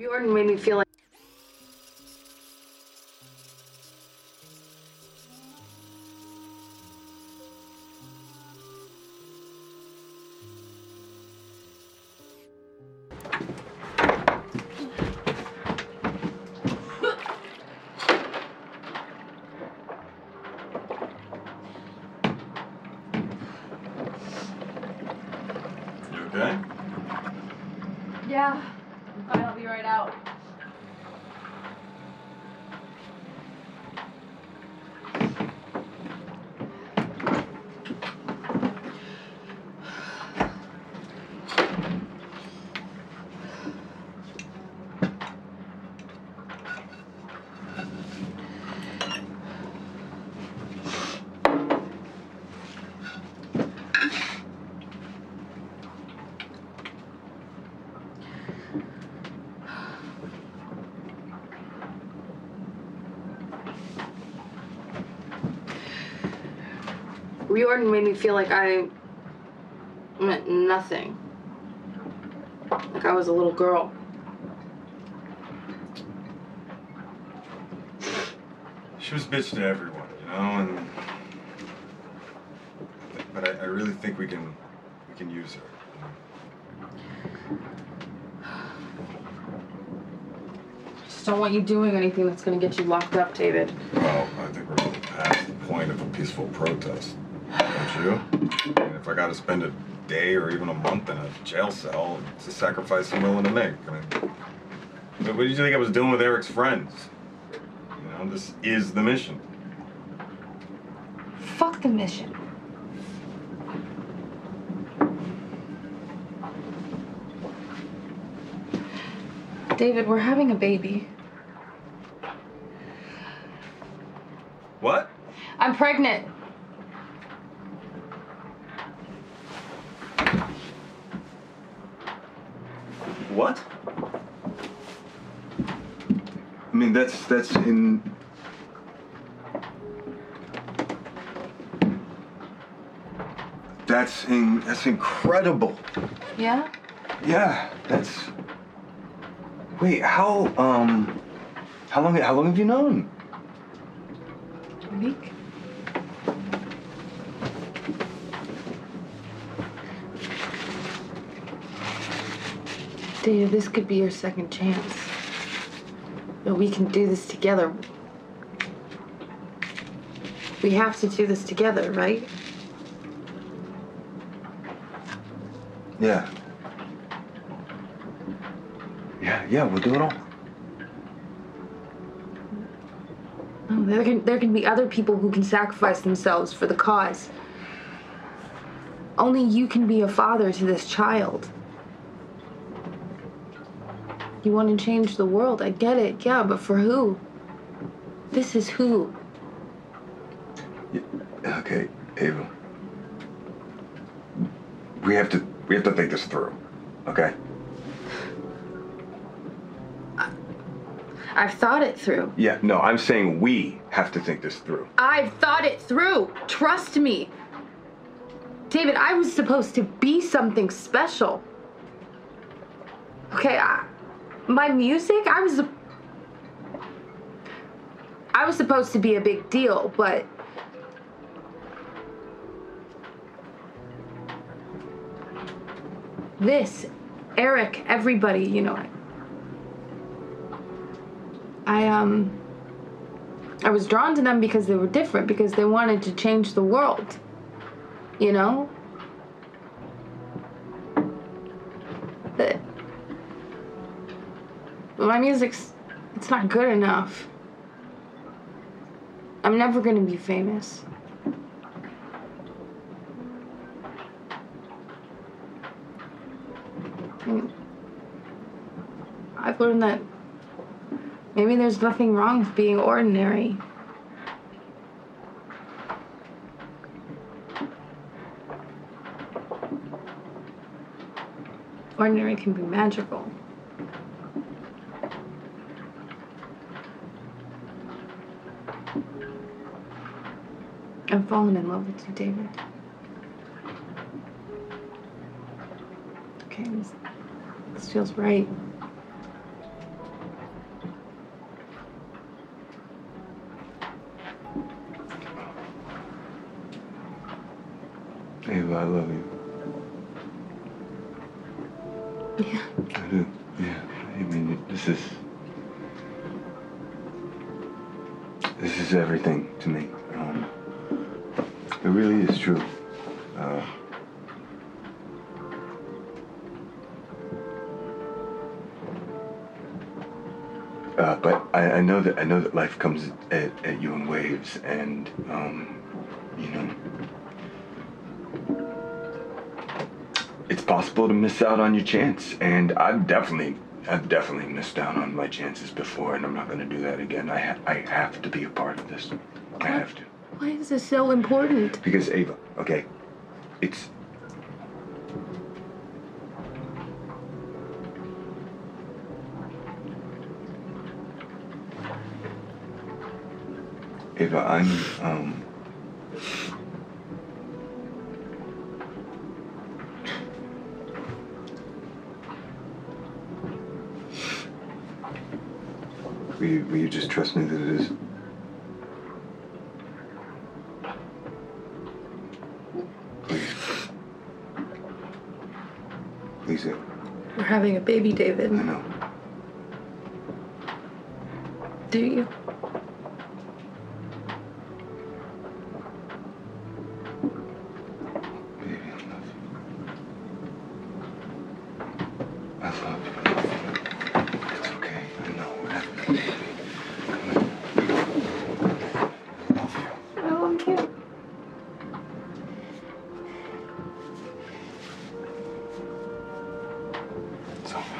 Jordan made me feel like. You okay? Yeah. I'm fine, I'll be right out. Riordan made me feel like I meant nothing. Like I was a little girl. She was bitch to everyone, you know, and but I, I really think we can we can use her. Just don't want you doing anything that's gonna get you locked up, David. Well, I think we're past the point of a peaceful protest, don't you? I if I got to spend a day or even a month in a jail cell, it's a sacrifice I'm willing to make. I mean, what did you think I was doing with Eric's friends? You know, this is the mission. Fuck the mission. David, we're having a baby. What? I'm pregnant. What? I mean, that's that's in. That's in, that's incredible. Yeah? Yeah, that's. Wait, how um, how long how long have you known? A week? David, this could be your second chance. But we can do this together. We have to do this together, right? Yeah. Yeah, yeah, we'll do it all. Oh, there can there can be other people who can sacrifice themselves for the cause. Only you can be a father to this child. You want to change the world, I get it, yeah, but for who? This is who. Okay, Ava. We have to we have to think this through. Okay? I've thought it through. Yeah, no, I'm saying we have to think this through. I've thought it through. Trust me. David, I was supposed to be something special. Okay, I, my music, I was I was supposed to be a big deal, but this, Eric, everybody, you know, I um I was drawn to them because they were different, because they wanted to change the world. You know? My music's it's not good enough. I'm never gonna be famous. I've learned that maybe there's nothing wrong with being ordinary. Ordinary can be magical. I'm falling in love with you, David. Okay, this, this feels right. Ava, I love you. Yeah. I do. Yeah. I mean, this is. This is everything to me. It really is true. Uh, uh, but I, I know that I know that life comes at, at you in waves, and um, you know, it's possible to miss out on your chance, and I've definitely, I've definitely missed out on my chances before, and I'm not going to do that again. I, ha- I have to be a part of this. I have to. Why is this so important? Because Ava, okay, it's. Ava, I'm, um. Will you, will you just trust me that it is? Please. Please. We're having a baby, David. I know. Do you? Baby, I love you. I love you. It's okay. I know we're having a baby. Come on. I love you. I love you. It's